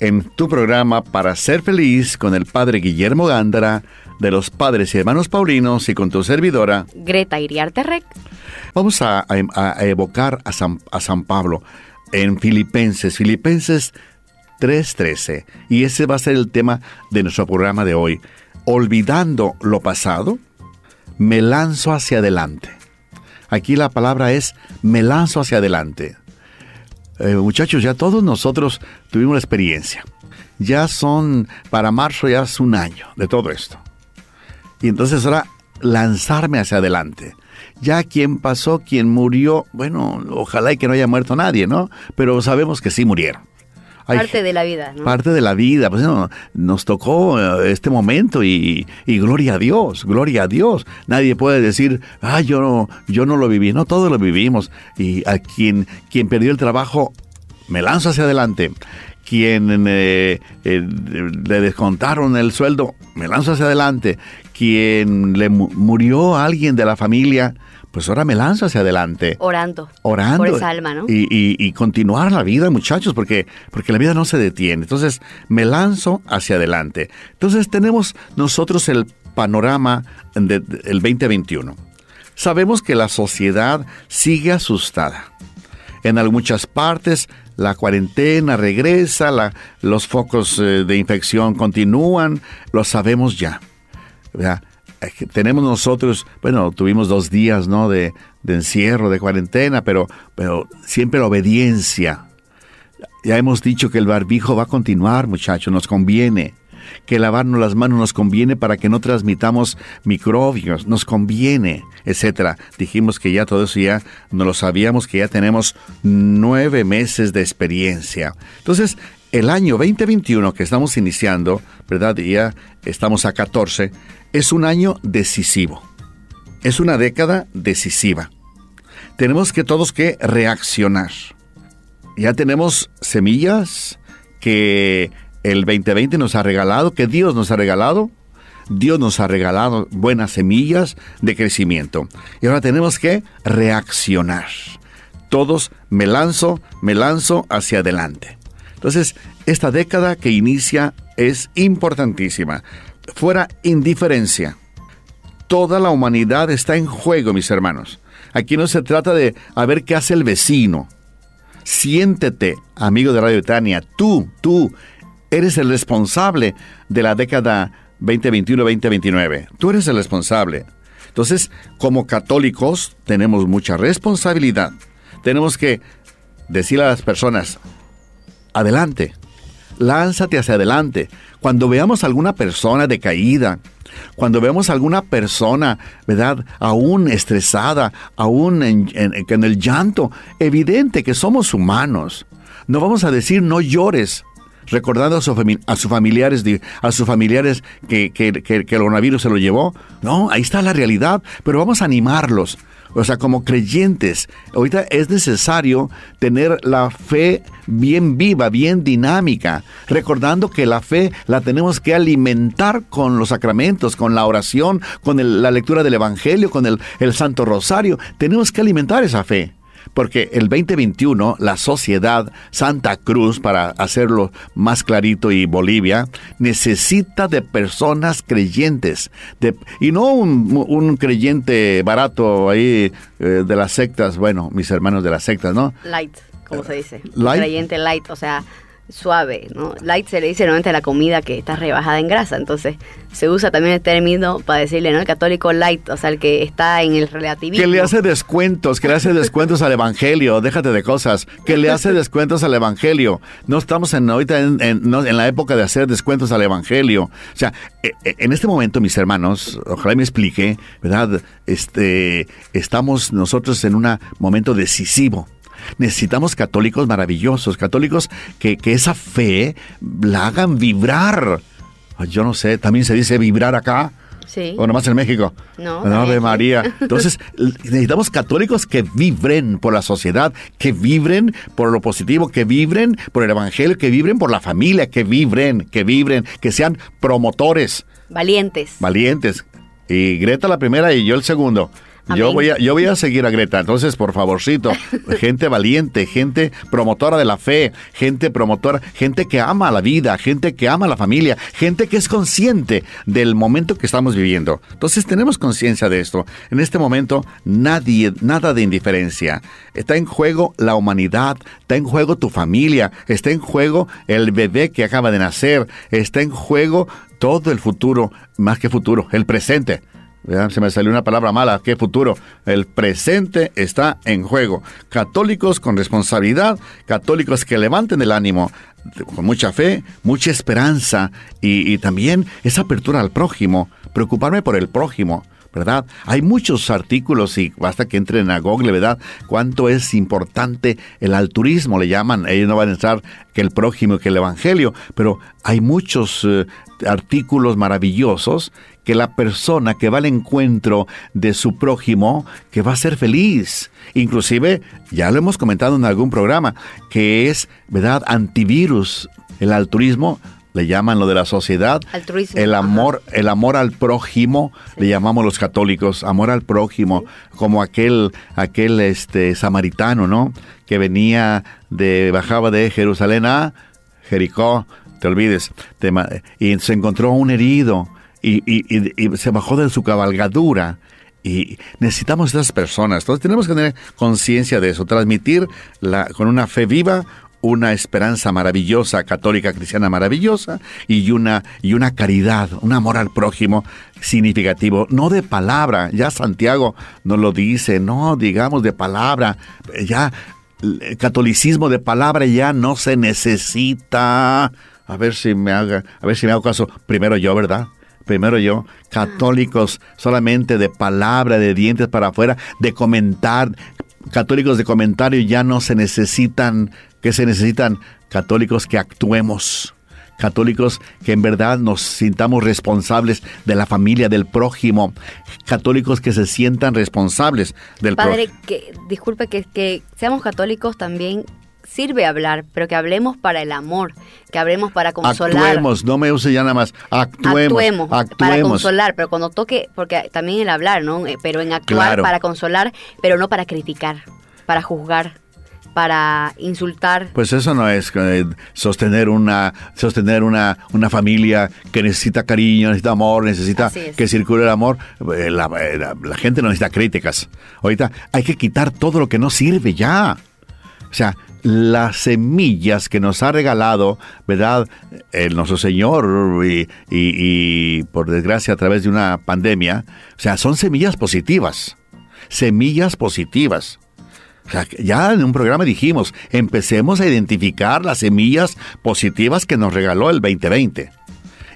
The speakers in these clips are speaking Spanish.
en tu programa Para ser feliz con el Padre Guillermo Gándara de los Padres y Hermanos Paulinos y con tu servidora Greta Iriarte Rec. Vamos a, evocar a San, a San Pablo en Filipenses, Filipenses 3:13. Y ese va a ser el tema de nuestro programa de hoy. Olvidando lo pasado, me lanzo hacia adelante. Aquí la palabra es me lanzo hacia adelante. Eh, muchachos, ya todos nosotros tuvimos la experiencia. Ya son, para marzo ya es un año de todo esto. Y entonces ahora lanzarme hacia adelante. Ya quien pasó, quien murió, bueno, ojalá y que no haya muerto nadie, ¿no? Pero sabemos que sí murieron parte de la vida. ¿no? Parte de la vida. Pues, nos tocó eh, este momento y, gloria a Dios, gloria a Dios. Nadie puede decir, ah, yo no, yo no lo viví. No, todos lo vivimos. Y a quien, quien perdió el trabajo, me lanzo hacia adelante. Quien eh, eh, le descontaron el sueldo, me lanzo hacia adelante. Quien le murió a alguien de la familia, pues ahora me lanzo hacia adelante. Orando. Orando. Por esa alma, ¿no? Y, y, continuar la vida, muchachos, porque, porque la vida no se detiene. Entonces, me lanzo hacia adelante. Entonces, tenemos nosotros el panorama del 2021. Sabemos que la sociedad sigue asustada. En muchas partes la cuarentena regresa, la, los focos eh, de infección continúan, lo sabemos ya. ¿verdad? Tenemos nosotros, bueno, tuvimos dos días, ¿no? De, encierro, de cuarentena, pero, pero siempre la obediencia. Ya hemos dicho que el barbijo va a continuar, muchachos, nos conviene. Que lavarnos las manos nos conviene para que no transmitamos microbios, nos conviene, etcétera. Dijimos que ya todo eso ya no lo sabíamos, que ya tenemos nueve meses de experiencia. Entonces, el año 2021 que estamos iniciando, ¿verdad? Ya estamos a 14, es un año decisivo. Es una década decisiva. Tenemos que todos que reaccionar. Ya tenemos semillas que el 2020 nos ha regalado, que Dios nos ha regalado. Dios nos ha regalado buenas semillas de crecimiento. Y ahora tenemos que reaccionar. Todos me lanzo, me lanzo hacia adelante. Entonces, esta década que inicia es importantísima fuera indiferencia. Toda la humanidad está en juego, mis hermanos. Aquí no se trata de a ver qué hace el vecino. Siéntete, amigo de Radio Tania, tú, tú, eres el responsable de la década 2021-2029. Tú eres el responsable. Entonces, como católicos, tenemos mucha responsabilidad. Tenemos que decirle a las personas, adelante, lánzate hacia adelante. Cuando veamos alguna persona decaída, cuando vemos alguna persona, ¿verdad? Aún estresada, aún en, el llanto, evidente que somos humanos. No vamos a decir no llores, recordando a, sus familiares, a sus familiares que, que, que, el coronavirus se lo llevó. No, ahí está la realidad, pero vamos a animarlos. O sea, como creyentes, ahorita es necesario tener la fe bien viva, bien dinámica, recordando que la fe la tenemos que alimentar con los sacramentos, con la oración, con la lectura del Evangelio, con el, Santo Rosario. Tenemos que alimentar esa fe porque el 2021 la sociedad Santa Cruz, para hacerlo más clarito y Bolivia, necesita de personas creyentes, y no un, creyente barato ahí eh, de las sectas, bueno, mis hermanos de las sectas, ¿no? Light, como se dice. Light. Creyente light, o sea, suave, ¿no? Light se le dice normalmente a la comida que está rebajada en grasa, entonces se usa también el término para decirle, ¿no? El católico light, o sea, el que está en el relativismo. Que le hace descuentos, que le hace descuentos al evangelio, déjate de cosas, que le hace descuentos al evangelio. No estamos en, ahorita en, en, la época de hacer descuentos al evangelio. O sea, e, e, en este momento, mis hermanos, ojalá me explique, ¿verdad? Este, estamos nosotros en un momento decisivo Necesitamos católicos maravillosos, católicos que, esa fe la hagan vibrar yo no sé, también se dice vibrar acá. Sí. O nomás en México. No. Ave María. Entonces, necesitamos católicos que vibren por la sociedad, que vibren por lo positivo, que vibren por el evangelio, que vibren por la familia, que vibren, que vibren, que sean promotores. Valientes. Valientes. Y Greta la primera y yo el segundo. Yo voy, a, yo voy a seguir a Greta. Entonces, por favorcito, gente valiente, gente promotora de la fe, gente promotora, gente que ama la vida, gente que ama la familia, gente que es consciente del momento que estamos viviendo. Entonces, tenemos conciencia de esto. En este momento, nadie, nada de indiferencia. Está en juego la humanidad, está en juego tu familia, está en juego el bebé que acaba de nacer, está en juego todo el futuro, más que futuro, el presente. Se me salió una palabra mala. ¿Qué futuro? El presente está en juego. Católicos con responsabilidad, católicos que levanten el ánimo con mucha fe, mucha esperanza y, también esa apertura al prójimo, preocuparme por el prójimo. ¿verdad? Hay muchos artículos y basta que entren a Google, ¿verdad? Cuánto es importante el altruismo, le llaman. Ellos no van a entrar que el prójimo, que el evangelio, pero hay muchos eh, artículos maravillosos que la persona que va al encuentro de su prójimo, que va a ser feliz. Inclusive, ya lo hemos comentado en algún programa, que es, ¿verdad?, antivirus. El altruismo le llaman lo de la sociedad, el amor, el amor al prójimo, le llamamos los católicos, amor al prójimo, como aquel, aquel este samaritano, ¿no? Que venía de, bajaba de Jerusalén a Jericó, te olvides, y se encontró un herido y, y, se bajó de su cabalgadura. Y necesitamos esas personas. Entonces tenemos que tener conciencia de eso, transmitir la, con una fe viva una esperanza maravillosa, católica cristiana maravillosa, y una, y una caridad, un amor al prójimo significativo, no de palabra, ya Santiago nos lo dice, no digamos de palabra, ya el catolicismo de palabra ya no se necesita. A ver si me haga, a ver si me hago caso, primero yo, ¿verdad? Primero yo, católicos solamente de palabra, de dientes para afuera, de comentar, católicos de comentario ya no se necesitan que se necesitan católicos que actuemos, católicos que en verdad nos sintamos responsables de la familia, del prójimo, católicos que se sientan responsables del prójimo. Padre, que, disculpe que, que seamos católicos también sirve hablar, pero que hablemos para el amor, que hablemos para consolar. Actuemos, no me use ya nada más, actuemos, actuemos, para consolar, pero cuando toque, porque también el hablar, ¿no? Eh, pero en actuar para consolar, pero no para criticar, para juzgar para insultar. Pues eso no es eh, sostener una sostener una, una familia que necesita cariño, necesita amor, necesita que circule el amor. Eh, la, la, gente no necesita críticas. Ahorita hay que quitar todo lo que no sirve ya. O sea, las semillas que nos ha regalado, ¿verdad? El nuestro Señor y, y, por desgracia a través de una pandemia, o sea, son semillas positivas, semillas positivas. Ya en un programa dijimos, empecemos a identificar las semillas positivas que nos regaló el 2020.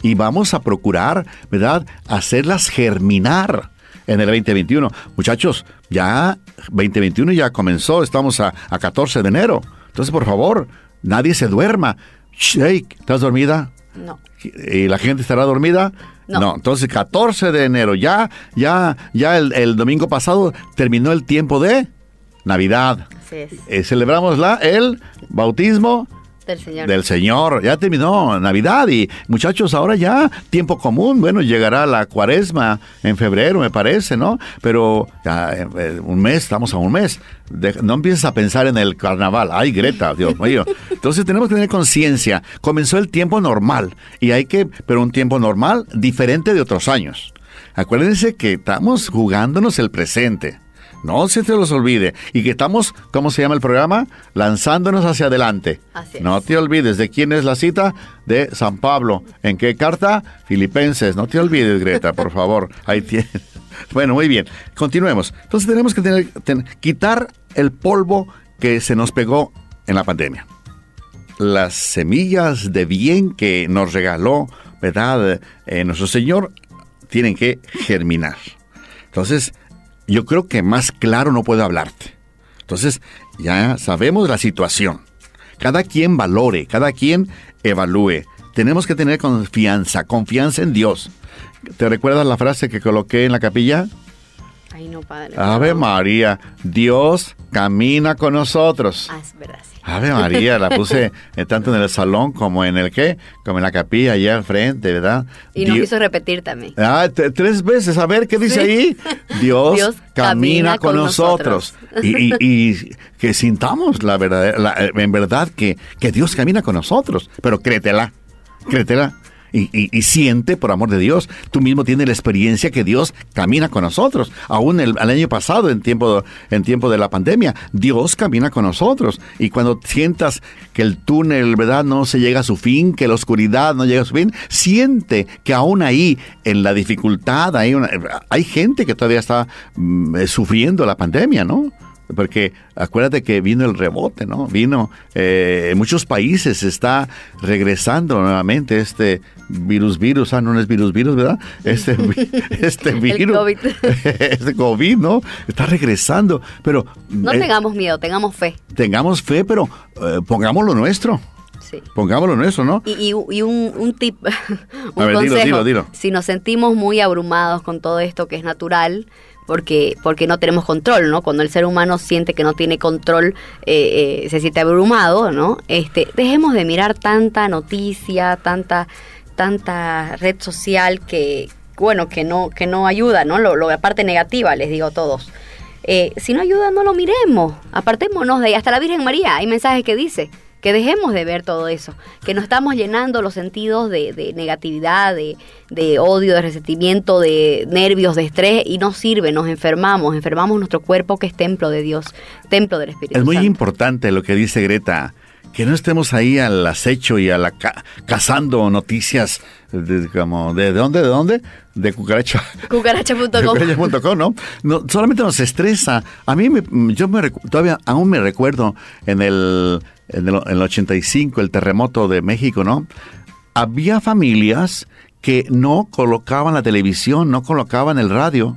Y vamos a procurar, ¿verdad?, hacerlas germinar en el 2021. Muchachos, ya 2021 ya comenzó, estamos a, a 14 de enero. Entonces, por favor, nadie se duerma. Shake, ¿estás dormida? No. ¿Y la gente estará dormida? No. Entonces, 14 de enero, ya, ya, ya el, domingo pasado terminó el tiempo de Navidad. Así es. Eh, celebramos la, el bautismo del Señor. Del Señor. Ya terminó Navidad y muchachos, ahora ya tiempo común. Bueno, llegará la cuaresma en febrero, me parece, ¿no? Pero eh, un mes, estamos a un mes. no empieces a pensar en el carnaval. Ay, Greta, Dios mío. Entonces tenemos que tener conciencia. Comenzó el tiempo normal y hay que, pero un tiempo normal diferente de otros años. Acuérdense que estamos jugándonos el presente. No se te los olvide. Y que estamos, ¿cómo se llama el programa? Lanzándonos hacia adelante. No te olvides de quién es la cita de San Pablo. ¿En qué carta? Filipenses. No te olvides, Greta, por favor. Ahí tienes. Bueno, muy bien. Continuemos. Entonces tenemos que tener, quitar el polvo que se nos pegó en la pandemia. Las semillas de bien que nos regaló, ¿verdad? Eh, nuestro Señor tienen que germinar. Entonces, yo creo que más claro no puedo hablarte. Entonces, ya sabemos la situación. Cada quien valore, cada quien evalúe tenemos que tener confianza, confianza en Dios. ¿Te recuerdas la frase que coloqué en la capilla? Padre. Ave María, Dios camina con nosotros. Ah, es verdad, sí. Ave María, la puse eh, tanto en el salón como en el qué, como en la capilla allá al frente, ¿verdad? Y nos hizo repetir también. Ah, tres veces, a ver, ¿qué dice ahí? Dios, camina, con, nosotros. Y, que sintamos la verdad, en verdad que, que Dios camina con nosotros, pero créetela, créetela y, siente, por amor de Dios, tú mismo tienes la experiencia que Dios camina con nosotros. Aún el, año pasado, en tiempo, en tiempo de la pandemia, Dios camina con nosotros. Y cuando sientas que el túnel, ¿verdad?, no se llega a su fin, que la oscuridad no llega a su fin, siente que aún ahí, en la dificultad, hay, hay gente que todavía está mm, eh, sufriendo la pandemia, ¿no? Porque acuérdate que vino el rebote, ¿no? Vino, eh, en muchos países está regresando nuevamente este virus, virus, ah, no es virus, virus, ¿verdad? Este, este virus, COVID. este COVID, ¿no? Está regresando, pero... No eh, tengamos miedo, tengamos fe. Tengamos fe, pero eh, pongamos lo nuestro. Sí. Pongámoslo nuestro, ¿no? Y, y, un, un, tip, un consejo, si nos sentimos muy abrumados con todo esto que es natural, porque, porque no tenemos control, ¿no? Cuando el ser humano siente que no tiene control, eh, eh, se siente abrumado, ¿no? Este, dejemos de mirar tanta noticia, tanta, tanta red social que, bueno, que no, que no ayuda, ¿no? Lo, la parte negativa, les digo a todos. Eh, si no ayuda, no lo miremos. Apartémonos de ahí. Hasta la Virgen María, hay mensajes que dice que dejemos de ver todo eso, que nos estamos llenando los sentidos de, negatividad, de, odio, de resentimiento, de nervios, de estrés y no sirve, nos enfermamos, enfermamos nuestro cuerpo que es templo de Dios, templo del Espíritu Es muy importante lo que dice Greta, que no estemos ahí al acecho y a la cazando noticias de, como de, dónde, de dónde, de cucaracha. Cucaracha.com. Cucaracha.com, ¿no? ¿no? Solamente nos estresa. A mí me, yo me todavía aún me recuerdo en el en el, 85, el terremoto de México, ¿no? Había familias que no colocaban la televisión, no colocaban el radio.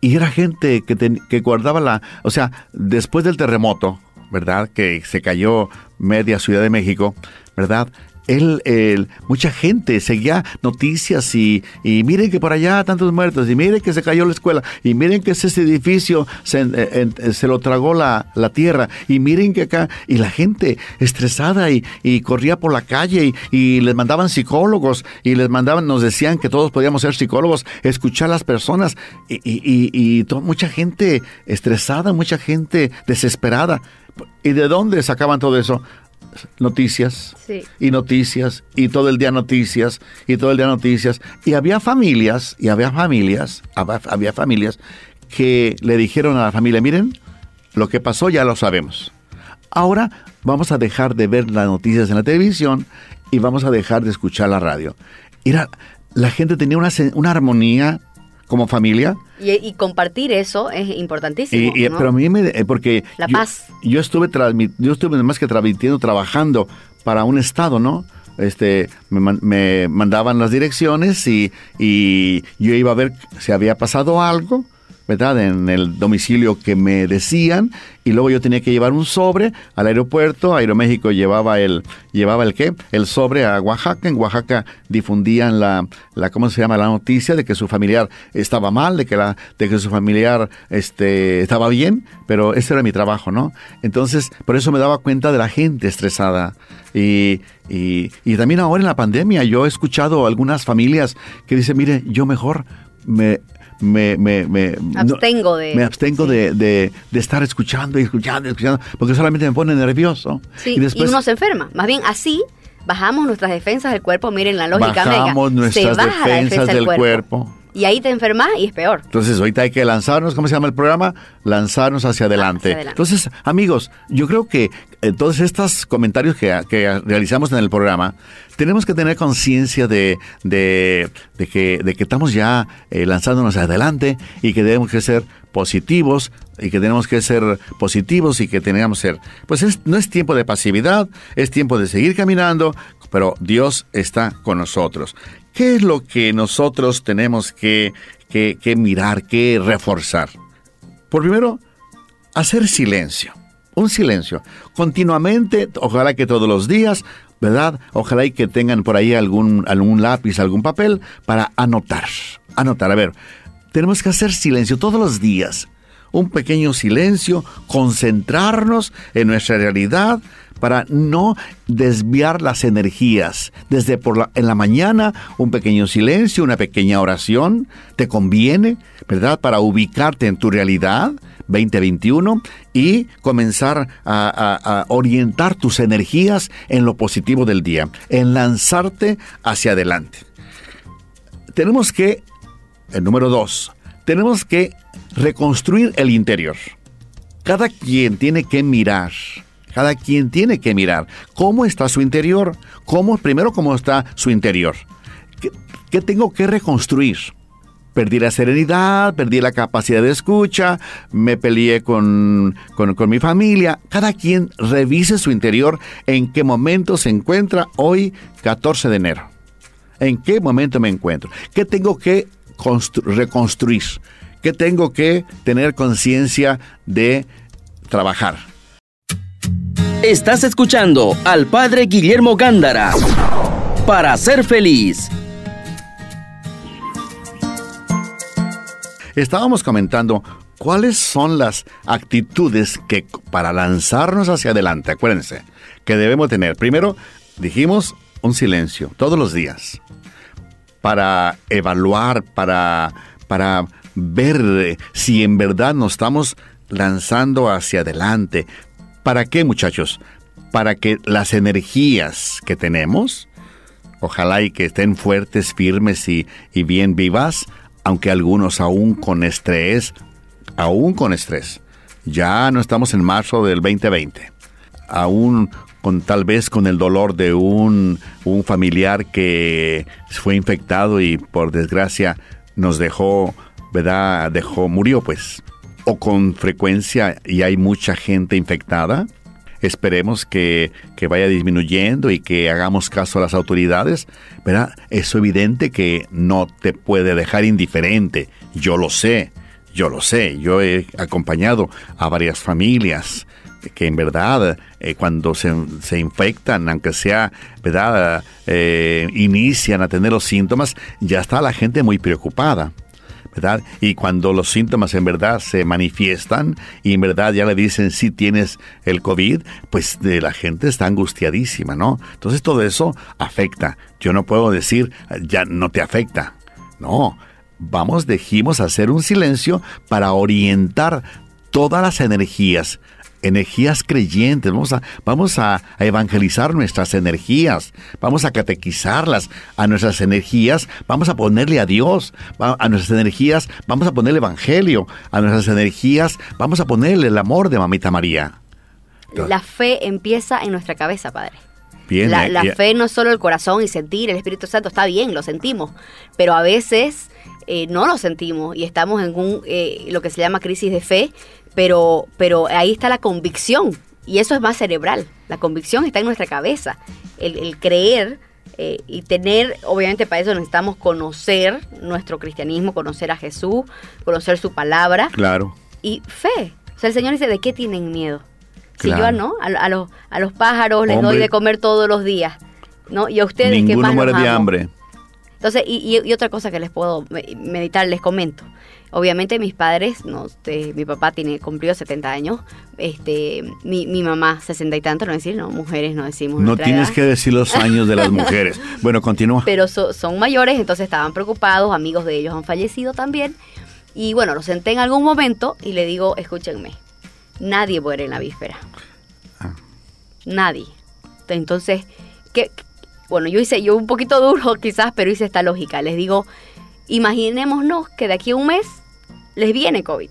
Y era gente que, que guardaba la... O sea, después del terremoto, ¿verdad? Que se cayó media Ciudad de México, ¿verdad? Él, mucha gente seguía noticias y, miren que por allá tantos muertos, y miren que se cayó la escuela, y miren que ese edificio se, se lo tragó la, tierra, y miren que acá, y la gente estresada y, corría por la calle y, les mandaban psicólogos y les mandaban, nos decían que todos podíamos ser psicólogos, escuchar a las personas y, y mucha gente estresada, mucha gente desesperada. ¿Y de dónde sacaban todo eso? Noticias y noticias y todo el día noticias y todo el día noticias. Y había familias, y había familias, había, familias que le dijeron a la familia, miren, lo que pasó ya lo sabemos. Ahora vamos a dejar de ver las noticias en la televisión y vamos a dejar de escuchar la radio. Era, la gente tenía una, una armonía como familia. Y, compartir eso es importantísimo. Y, Pero a mí me... Eh, porque... La paz. Yo estuve, yo estuve más que transmitiendo, trabajando para un estado, ¿no? Este, me, mandaban las direcciones y, y yo iba a ver si había pasado algo ¿verdad? En el domicilio que me decían y luego yo tenía que llevar un sobre al aeropuerto. Aeroméxico llevaba el, llevaba el qué? El sobre a Oaxaca. En Oaxaca difundían la, la, ¿cómo se llama? La noticia de que su familiar estaba mal, de que la, de que su familiar, este, estaba bien, pero ese era mi trabajo, ¿no? Entonces, por eso me daba cuenta de la gente estresada. Y, y, y también ahora en la pandemia yo he escuchado algunas familias que dicen, mire, yo mejor me me, me, me abstengo de me abstengo de, de, estar escuchando y escuchando y escuchando porque solamente me pone nervioso. Y, después, uno se enferma. Más bien así bajamos nuestras defensas del cuerpo. Miren la lógica bajamos nuestras defensas del, cuerpo y ahí te enfermas y es peor. Entonces, ahorita hay que lanzarnos, ¿cómo se llama el programa? Lanzarnos hacia adelante. Entonces, amigos, yo creo que eh, todos estos comentarios que, realizamos en el programa, tenemos que tener conciencia de, de, que, de que estamos ya eh, lanzándonos hacia adelante y que debemos que ser positivos y que tenemos que ser positivos y que tenemos que ser, pues no es tiempo de pasividad, es tiempo de seguir caminando, pero Dios está con nosotros. ¿Qué es lo que nosotros tenemos que, mirar, que reforzar? Por primero, hacer silencio un silencio. Continuamente, ojalá que todos los días, ¿verdad? Ojalá y que tengan por ahí algún, algún lápiz, algún papel para anotar. Anotar, a ver, tenemos que hacer silencio todos los días. Un pequeño silencio, concentrarnos en nuestra realidad para no desviar las energías. Desde por la, en la mañana, un pequeño silencio, una pequeña oración, te conviene, ¿verdad? Para ubicarte en tu realidad 2021 y comenzar a, orientar tus energías en lo positivo del día, en lanzarte hacia adelante. Tenemos que, el número dos, tenemos que reconstruir el interior. Cada quien tiene que mirar, cada quien tiene que mirar cómo está su interior, cómo, primero cómo está su interior. qué tengo que reconstruir? perdí la serenidad, perdí la capacidad de escucha, me peleé con, con, mi familia. Cada quien revise su interior en qué momento se encuentra hoy, 14 de enero. ¿En qué momento me encuentro? ¿Qué tengo que reconstruir? ¿Qué tengo que tener conciencia de trabajar? Estás escuchando al padre Guillermo Gándara para ser feliz. Estábamos comentando cuáles son las actitudes que para lanzarnos hacia adelante, acuérdense, que debemos tener. Primero, dijimos un silencio todos los días para evaluar, para, para ver si en verdad nos estamos lanzando hacia adelante. ¿Para qué, muchachos? Para que las energías que tenemos, ojalá y que estén fuertes, firmes y, y bien vivas, aunque algunos aún con estrés, aún con estrés. Ya no estamos en marzo del 2020. Aún con tal vez con el dolor de un, un familiar que fue infectado y por desgracia nos dejó, ¿verdad? Dejó, murió pues. O con frecuencia y hay mucha gente infectada esperemos que, vaya disminuyendo y que hagamos caso a las autoridades, ¿verdad? Es evidente que no te puede dejar indiferente, yo lo sé, yo lo sé, yo he acompañado a varias familias que en verdad eh, cuando se, se, infectan, aunque sea, ¿verdad? Eh, inician a tener los síntomas, ya está la gente muy preocupada. Y cuando los síntomas en verdad se manifiestan y en verdad ya le dicen si tienes el COVID, pues de la gente está angustiadísima, ¿no? Entonces todo eso afecta. Yo no puedo decir, ya no te afecta. No, vamos, dijimos hacer un silencio para orientar todas las energías energías creyentes, vamos a, vamos a, evangelizar nuestras energías, vamos a catequizarlas a nuestras energías, vamos a ponerle a Dios, a nuestras energías, vamos a ponerle Evangelio, a nuestras energías, vamos a ponerle el amor de Mamita María. La fe empieza en nuestra cabeza, Padre. Bien, la, la fe no es solo el corazón y sentir, el Espíritu Santo está bien, lo sentimos, pero a veces eh, no lo sentimos y estamos en un, eh, lo que se llama crisis de fe pero, pero ahí está la convicción y eso es más cerebral. La convicción está en nuestra cabeza. El, creer eh, y tener, obviamente para eso necesitamos conocer nuestro cristianismo, conocer a Jesús, conocer su palabra. Claro. Y fe. O sea, el Señor dice, ¿de qué tienen miedo? Si yo no, a, los, a los pájaros les doy de comer todos los días. ¿no? Y a ustedes que más muere de hambre. Entonces, y, y, otra cosa que les puedo meditar, les comento. Obviamente mis padres, no, este, mi papá tiene cumplió 70 años, este, mi, mi mamá 60 y tanto, no decir, no, mujeres no decimos. No tienes que decir los años de las mujeres. bueno, continúa. Pero son mayores, entonces estaban preocupados, amigos de ellos han fallecido también. Y bueno, los senté en algún momento y le digo, escúchenme, nadie muere en la víspera. Ah. Nadie. Entonces, ¿qué, bueno, yo hice, yo un poquito duro quizás, pero hice esta lógica. Les digo, imaginémonos que de aquí a un mes les viene COVID,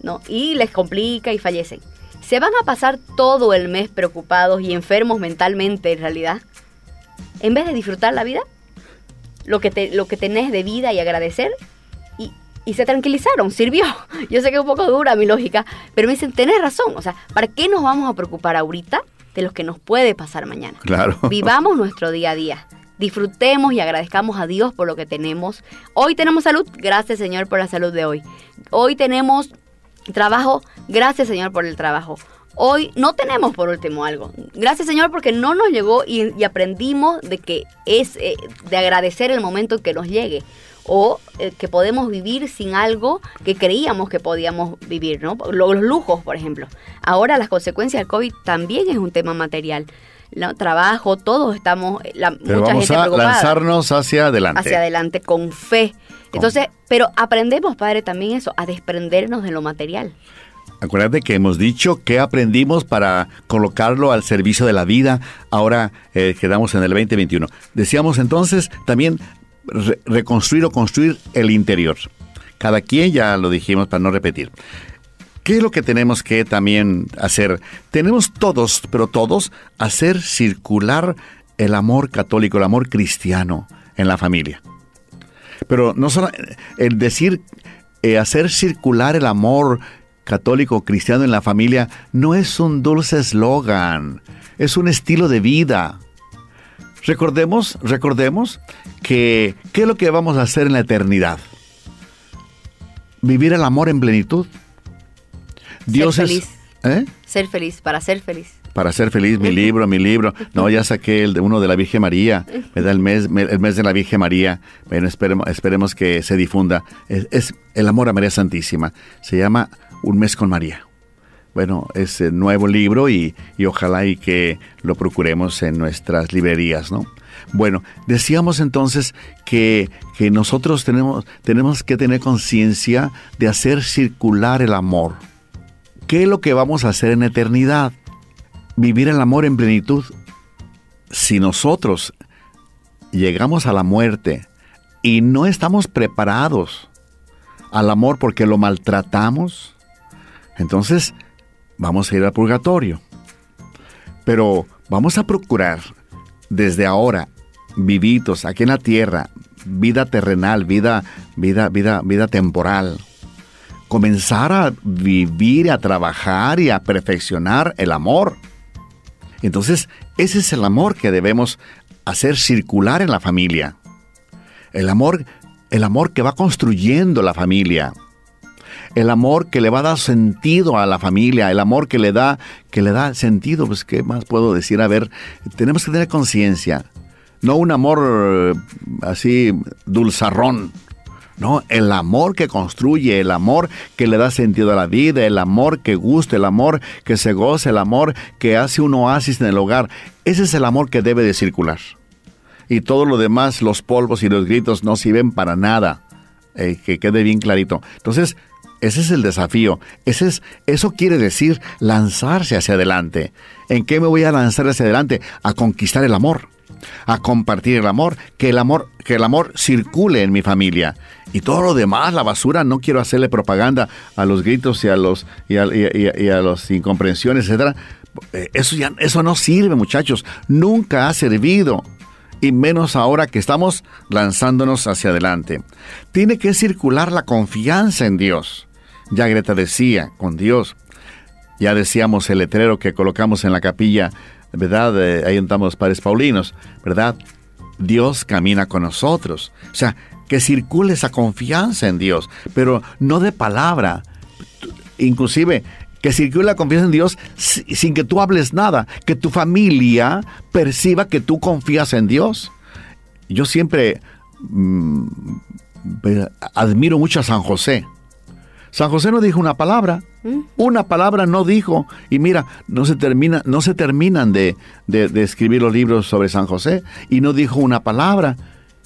¿no? Y les complica y fallecen. ¿Se van a pasar todo el mes preocupados y enfermos mentalmente en realidad? En vez de disfrutar la vida, lo que, te, lo que tenés de vida y agradecer, y, y se tranquilizaron, sirvió. Yo sé que es un poco dura mi lógica, pero me dicen, tenés razón, o sea, ¿para qué nos vamos a preocupar ahorita de lo que nos puede pasar mañana? Claro. Vivamos nuestro día a día disfrutemos y agradezcamos a Dios por lo que tenemos. Hoy tenemos salud, gracias Señor por la salud de hoy. Hoy tenemos trabajo, gracias Señor por el trabajo. hoy no tenemos por último algo. Gracias Señor porque no nos llegó y, aprendimos de que es eh, de agradecer el momento en que nos llegue o eh, que podemos vivir sin algo que creíamos que podíamos vivir, ¿no? Los lujos, por ejemplo. Ahora las consecuencias del COVID también es un tema material. ¿No? Trabajo, todos estamos, la, mucha vamos a lanzarnos hacia adelante. Hacia adelante con fe. Entonces, pero aprendemos, Padre, también eso, a desprendernos de lo material. Acuérdate que hemos dicho que aprendimos para colocarlo al servicio de la vida. Ahora eh, quedamos en el 2021. Decíamos entonces también reconstruir o construir el interior. Cada quien, ya lo dijimos para no repetir. ¿Qué es lo que tenemos que también hacer? Tenemos todos, pero todos, hacer circular el amor católico, el amor cristiano en la familia. Pero no solo el decir, eh, hacer circular el amor católico cristiano en la familia no es un dulce eslogan, es un estilo de vida. Recordemos, recordemos que ¿qué es lo que vamos a hacer en la eternidad? Vivir el amor en plenitud. Dios ser feliz. ¿eh? Ser feliz, para ser feliz. Para ser feliz, mi libro, mi libro. No, ya saqué el de uno de la Virgen María. Me da el mes, el mes de la Virgen María. Bueno, esperemos, esperemos que se difunda. Es, es el amor a María Santísima. Se llama Un mes con María bueno, ese nuevo libro y, ojalá y que lo procuremos en nuestras librerías, ¿no? Bueno, decíamos entonces que, que nosotros tenemos, tenemos que tener conciencia de hacer circular el amor. ¿Qué es lo que vamos a hacer en eternidad? Vivir el amor en plenitud. Si nosotros llegamos a la muerte y no estamos preparados al amor porque lo maltratamos, entonces vamos a ir al purgatorio. Pero vamos a procurar desde ahora, vivitos aquí en la tierra, vida terrenal, vida, vida, vida, vida temporal, comenzar a vivir, a trabajar y a perfeccionar el amor. Entonces, ese es el amor que debemos hacer circular en la familia. El amor, el amor que va construyendo la familia. El amor que le va a dar sentido a la familia, el amor que le da, que le da sentido, pues qué más puedo decir, a ver, tenemos que tener conciencia, no un amor eh, así dulzarrón, no, el amor que construye, el amor que le da sentido a la vida, el amor que gusta, el amor que se goza, el amor que hace un oasis en el hogar, ese es el amor que debe de circular. Y todo lo demás, los polvos y los gritos no sirven para nada. Eh, que quede bien clarito. Entonces, ese es el desafío. Ese es, eso quiere decir lanzarse hacia adelante. ¿En qué me voy a lanzar hacia adelante? A conquistar el amor, a compartir el amor, que el amor, que el amor circule en mi familia. Y todo lo demás, la basura, no quiero hacerle propaganda a los gritos y a los y a, los incomprensiones, etcétera. Eh, eso ya eso no sirve, muchachos. Nunca ha servido y menos ahora que estamos lanzándonos hacia adelante. Tiene que circular la confianza en Dios. Ya Greta decía, con Dios. Ya decíamos el letrero que colocamos en la capilla, ¿verdad? Eh, ahí estamos los padres paulinos, ¿verdad? Dios camina con nosotros. O sea, que circule esa confianza en Dios, pero no de palabra. Inclusive, que circule la confianza en Dios sin que tú hables nada, que tu familia perciba que tú confías en Dios. Yo siempre mm, admiro mucho a San José. San José no dijo una palabra, ¿Mm? una palabra no dijo. Y mira, no se, termina, no se terminan de, escribir los libros sobre San José y no dijo una palabra.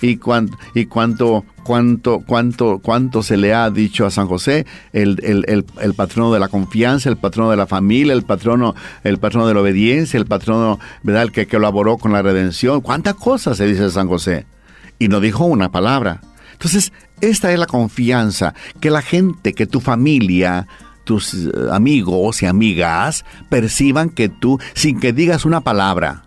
Y, cuánto, y cuánto, cuánto, cuánto, cuánto se le ha dicho a San José, el, el, patrono de la confianza, el patrono de la familia, el patrono, el patrono de la obediencia, el patrono, ¿verdad? El que colaboró con la redención. ¿Cuántas cosas se dice de San José? Y no dijo una palabra. Entonces, esta es la confianza, que la gente, que tu familia, tus eh, amigos y amigas perciban que tú, sin que digas una palabra,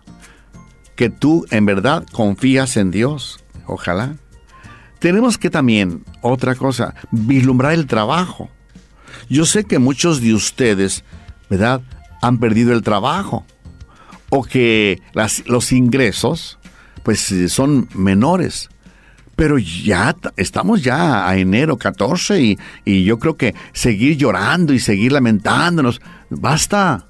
que tú en verdad confías en Dios. Ojalá. Tenemos que también, otra cosa, vislumbrar el trabajo. Yo sé que muchos de ustedes, ¿verdad?, han perdido el trabajo o que los ingresos, pues son menores pero ya estamos ya a enero 14 y, y, yo creo que seguir llorando y seguir lamentándonos, basta.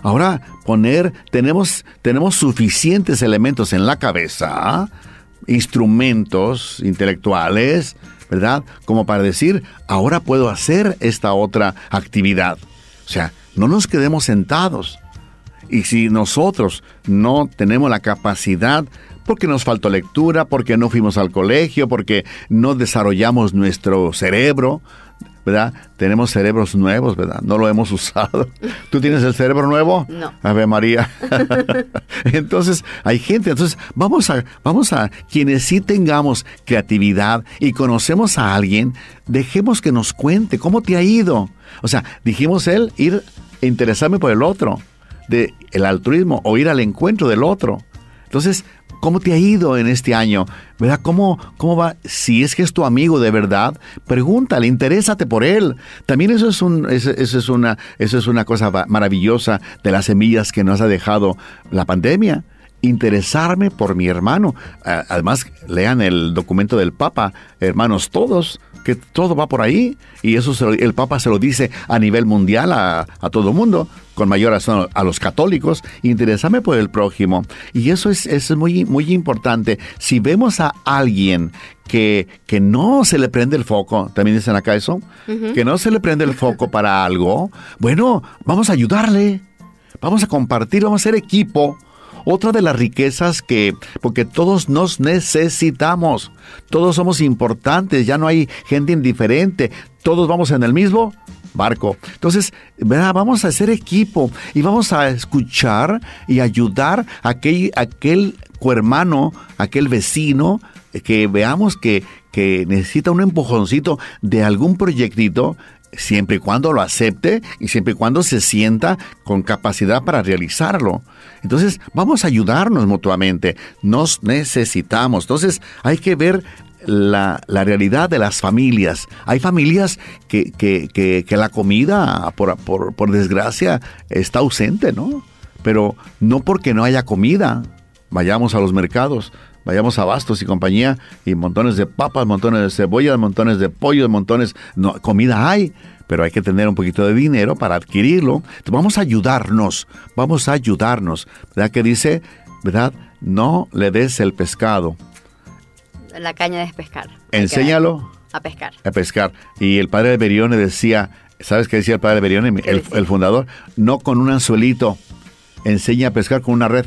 Ahora poner, tenemos, tenemos suficientes elementos en la cabeza, instrumentos intelectuales, ¿verdad? Como para decir, ahora puedo hacer esta otra actividad. O sea, no nos quedemos sentados. Y si nosotros no tenemos la capacidad, porque nos faltó lectura, porque no fuimos al colegio, porque no desarrollamos nuestro cerebro, ¿verdad? Tenemos cerebros nuevos, ¿verdad? No lo hemos usado. ¿Tú tienes el cerebro nuevo? No. Ave María. entonces, hay gente, entonces vamos a vamos a quienes sí tengamos creatividad y conocemos a alguien, dejemos que nos cuente cómo te ha ido. O sea, dijimos él ir e interesarme por el otro, de el altruismo o ir al encuentro del otro. Entonces, ¿Cómo te ha ido en este año? ¿Verdad? ¿Cómo, ¿Cómo va? Si es que es tu amigo de verdad, pregúntale, interésate por él. También eso es, un, eso, es, una, eso es una cosa maravillosa de las semillas que nos ha dejado la pandemia interesarme por mi hermano. Además, lean el documento del Papa, hermanos todos, que todo va por ahí y eso el Papa se lo dice a nivel mundial a, a todo el mundo, con mayor razón a los católicos, interesame por el prójimo. Y eso es, es muy, muy importante. Si vemos a alguien que, que no se le prende el foco, también dicen acá eso, que no se le prende el foco para algo, bueno, vamos a ayudarle, vamos a compartir, vamos a ser equipo otra de las riquezas que, porque todos nos necesitamos, todos somos importantes, ya no hay gente indiferente, todos vamos en el mismo barco. Entonces, vamos a hacer equipo y vamos a escuchar y ayudar a aquel, aquel cohermano, aquel vecino, que veamos que, que necesita un empujoncito de algún proyectito siempre y cuando lo acepte y siempre y cuando se sienta con capacidad para realizarlo. Entonces, vamos a ayudarnos mutuamente, nos necesitamos. Entonces, hay que ver la, realidad de las familias. Hay familias que, que, la comida, por, por, por desgracia, está ausente, ¿no? Pero no porque no haya comida. Vayamos a los mercados, vayamos a Bastos y compañía y montones de papas, montones de cebollas, montones de pollo, montones, no, comida hay, pero hay que tener un poquito de dinero para adquirirlo. Entonces vamos a ayudarnos, vamos a ayudarnos. ¿Verdad que dice, verdad? No le des el pescado. La caña de pescar. Enséñalo. A pescar. A pescar. Y el padre de Berione decía, ¿sabes qué decía el padre de Berione, el, el fundador? No con un anzuelito, enseña a pescar con una red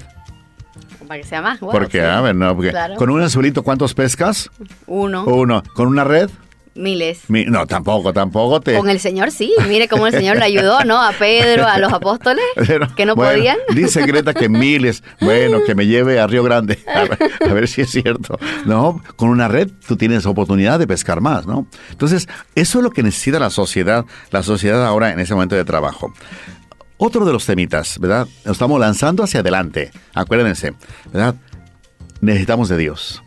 para que sea más. porque, a ver, no, porque con un anzuelito, ¿cuántos pescas? Uno. Uno. ¿Con una red? Miles. no, tampoco, tampoco te... Con el Señor sí. Mire cómo el Señor le ayudó, ¿no? A Pedro, a los apóstoles, que no podían. Dice Greta que miles. Bueno, que me lleve a Río Grande. A ver, si es cierto. No, con una red tú tienes oportunidad de pescar más, ¿no? Entonces, eso es lo que necesita la sociedad, la sociedad ahora en ese momento de trabajo. Otro de los temitas, ¿verdad? Nos estamos lanzando hacia adelante. Acuérdense, ¿verdad? Necesitamos de Dios.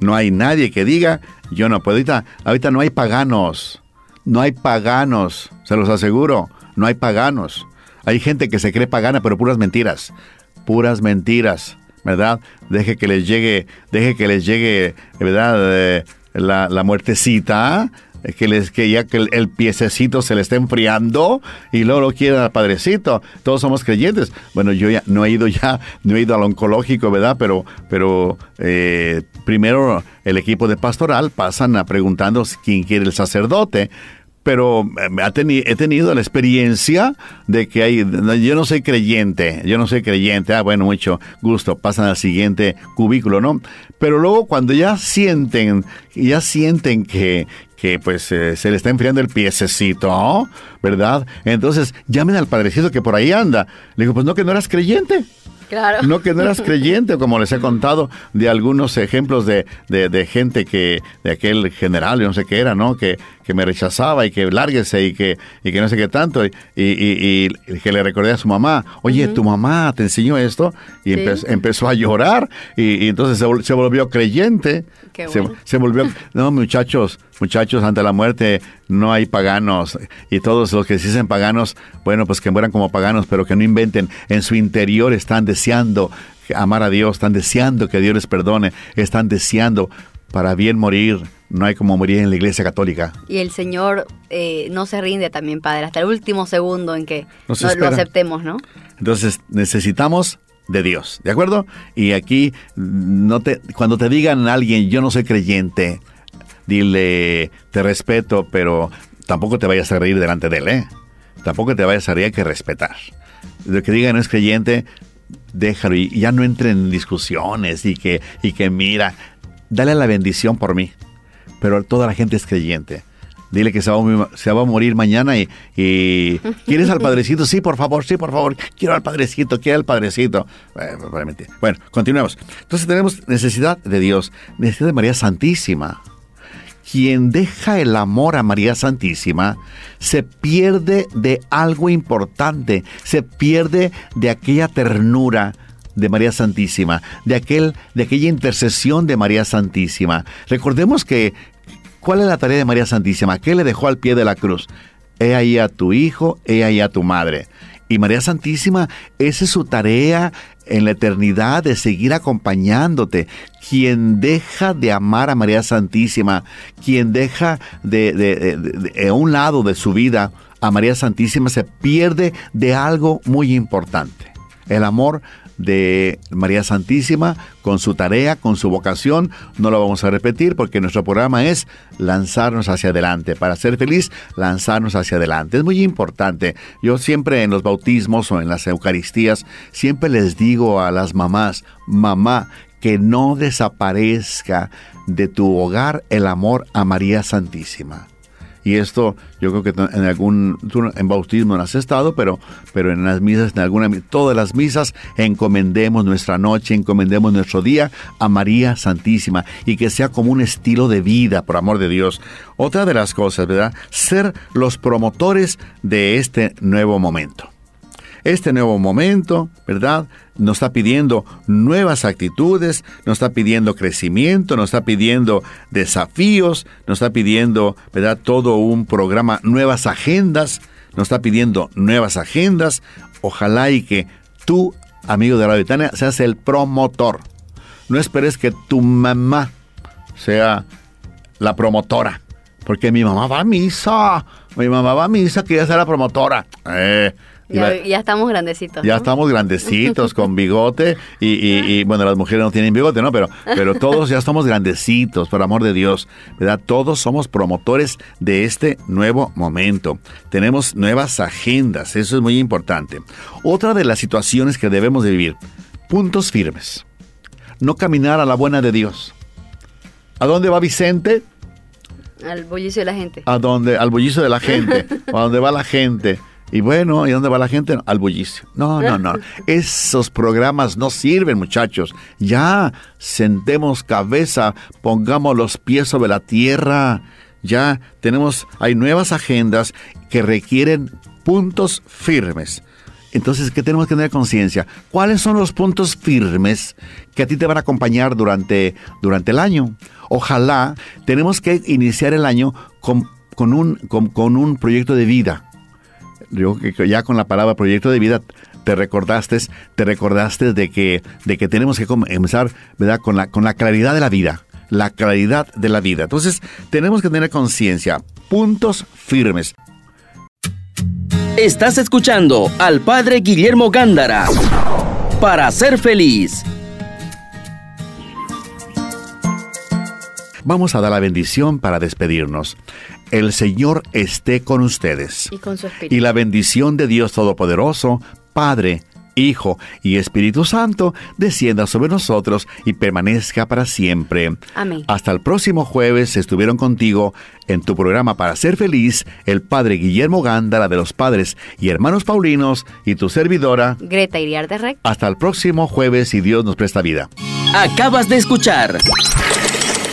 No hay nadie que diga, yo no puedo. Ahorita, ahorita no hay paganos. No hay paganos, se los aseguro. No hay paganos. Hay gente que se cree pagana, pero puras mentiras. Puras mentiras, ¿verdad? Deje que les llegue, deje que les llegue, ¿verdad? Eh, la, la muertecita que, les, que ya que el, piececito se le está enfriando y luego lo quieren al padrecito. Todos somos creyentes. Bueno, yo ya no he ido ya, no he ido al oncológico, ¿verdad? Pero, pero eh, primero el equipo de pastoral pasan a preguntando quién quiere el sacerdote pero eh, he tenido la experiencia de que hay, yo no soy creyente, yo no soy creyente, ah, bueno, mucho gusto, pasan al siguiente cubículo, ¿no? Pero luego cuando ya sienten, ya sienten que, que pues eh, se le está enfriando el piececito, ¿verdad? Entonces llamen al padrecito que por ahí anda. Le digo, pues no, que no eras creyente. Claro. No que no eras creyente, como les he contado de algunos ejemplos de, de, gente que, de aquel general, yo no sé qué era, ¿no? Que, que me rechazaba y que lárguese y que, y que no sé qué tanto. Y, y, que le recordé a su mamá, oye, tu mamá te enseñó esto. Y empezó a llorar y, entonces se, volvió creyente. se, se volvió, no, muchachos, muchachos, ante la muerte no hay paganos. Y todos los que se dicen paganos, bueno, pues que mueran como paganos, pero que no inventen. En su interior están deseando amar a Dios, están deseando que Dios les perdone, están deseando para bien morir. No hay como morir en la iglesia católica. Y el Señor eh, no se rinde también, Padre, hasta el último segundo en que lo aceptemos, ¿no? Entonces necesitamos de Dios, ¿de acuerdo? Y aquí no te, cuando te digan a alguien yo no soy creyente, dile te respeto, pero tampoco te vayas a reír delante de él, ¿eh? Tampoco te vayas a reír, hay que respetar. Lo que diga no es creyente, déjalo y ya no entre en discusiones y que, y que mira, dale la bendición por mí. Pero toda la gente es creyente. Dile que se va, a, se va a morir mañana y, y, ¿Quieres al padrecito? Sí, por favor, sí, por favor. Quiero al padrecito, quiero al padrecito. Bueno, continuemos. Entonces tenemos necesidad de Dios, necesidad de María Santísima. Quien deja el amor a María Santísima se pierde de algo importante, se pierde de aquella ternura, de María Santísima, de, aquel, de aquella intercesión de María Santísima. Recordemos que, ¿cuál es la tarea de María Santísima? ¿Qué le dejó al pie de la cruz? He ahí a tu hijo, he ahí a tu madre. Y María Santísima, esa es su tarea en la eternidad de seguir acompañándote. Quien deja de amar a María Santísima, quien deja de, de, de, un lado de su vida a María Santísima, se pierde de algo muy importante. El amor de María Santísima con su tarea, con su vocación. No lo vamos a repetir porque nuestro programa es lanzarnos hacia adelante. Para ser feliz, lanzarnos hacia adelante. Es muy importante. Yo siempre en los bautismos o en las Eucaristías, siempre les digo a las mamás, mamá, que no desaparezca de tu hogar el amor a María Santísima. Y esto yo creo que en algún en bautismo no has estado, pero pero en las misas en alguna todas las misas encomendemos nuestra noche, encomendemos nuestro día a María Santísima y que sea como un estilo de vida por amor de Dios. Otra de las cosas, ¿verdad? Ser los promotores de este nuevo momento. Este nuevo momento, ¿verdad? Nos está pidiendo nuevas actitudes, nos está pidiendo crecimiento, nos está pidiendo desafíos, nos está pidiendo, ¿verdad? Todo un programa, nuevas agendas, nos está pidiendo nuevas agendas. Ojalá y que tú, amigo de la Betania, seas el promotor. No esperes que tu mamá sea la promotora. Porque mi mamá va a misa. Mi mamá va a misa, que ella sea la promotora. Eh, ya, estamos grandecitos. Ya estamos grandecitos con bigote y, bueno, las mujeres no tienen bigote, ¿no? Pero, pero todos ya estamos grandecitos, por amor de Dios, ¿verdad? Todos somos promotores de este nuevo momento. Tenemos nuevas agendas, eso es muy importante. Otra de las situaciones que debemos de vivir, puntos firmes. No caminar a la buena de Dios. ¿A dónde va Vicente? Al bullicio de la gente. ¿A dónde? Al bullicio de la gente. ¿A dónde va la gente? Y bueno, ¿y dónde va la gente? Al bullicio. No, no, no. Esos programas no sirven, muchachos. Ya, sentemos cabeza, pongamos los pies sobre la tierra. Ya tenemos, hay nuevas agendas que requieren puntos firmes. Entonces, ¿qué tenemos que tener conciencia? ¿Cuáles son los puntos firmes que a ti te van a acompañar durante, durante el año? Ojalá tenemos que iniciar el año con, con un, con un proyecto de vida yo que ya con la palabra proyecto de vida te recordaste, te recordaste de que, de que tenemos que comenzar, ¿verdad? Con la, con la claridad de la vida, la claridad de la vida. Entonces, tenemos que tener conciencia, puntos firmes. Estás escuchando al Padre Guillermo Gándara para ser feliz. Vamos a dar la bendición para despedirnos. El Señor esté con ustedes. Y con su espíritu. Y la bendición de Dios Todopoderoso, Padre, Hijo y Espíritu Santo, descienda sobre nosotros y permanezca para siempre. Amén. Hasta el próximo jueves estuvieron contigo en tu programa Para Ser Feliz, el Padre Guillermo Gándara de los Padres y Hermanos Paulinos y tu servidora, Greta Iriarte Rec. Hasta el próximo jueves y Dios nos presta vida. Acabas de escuchar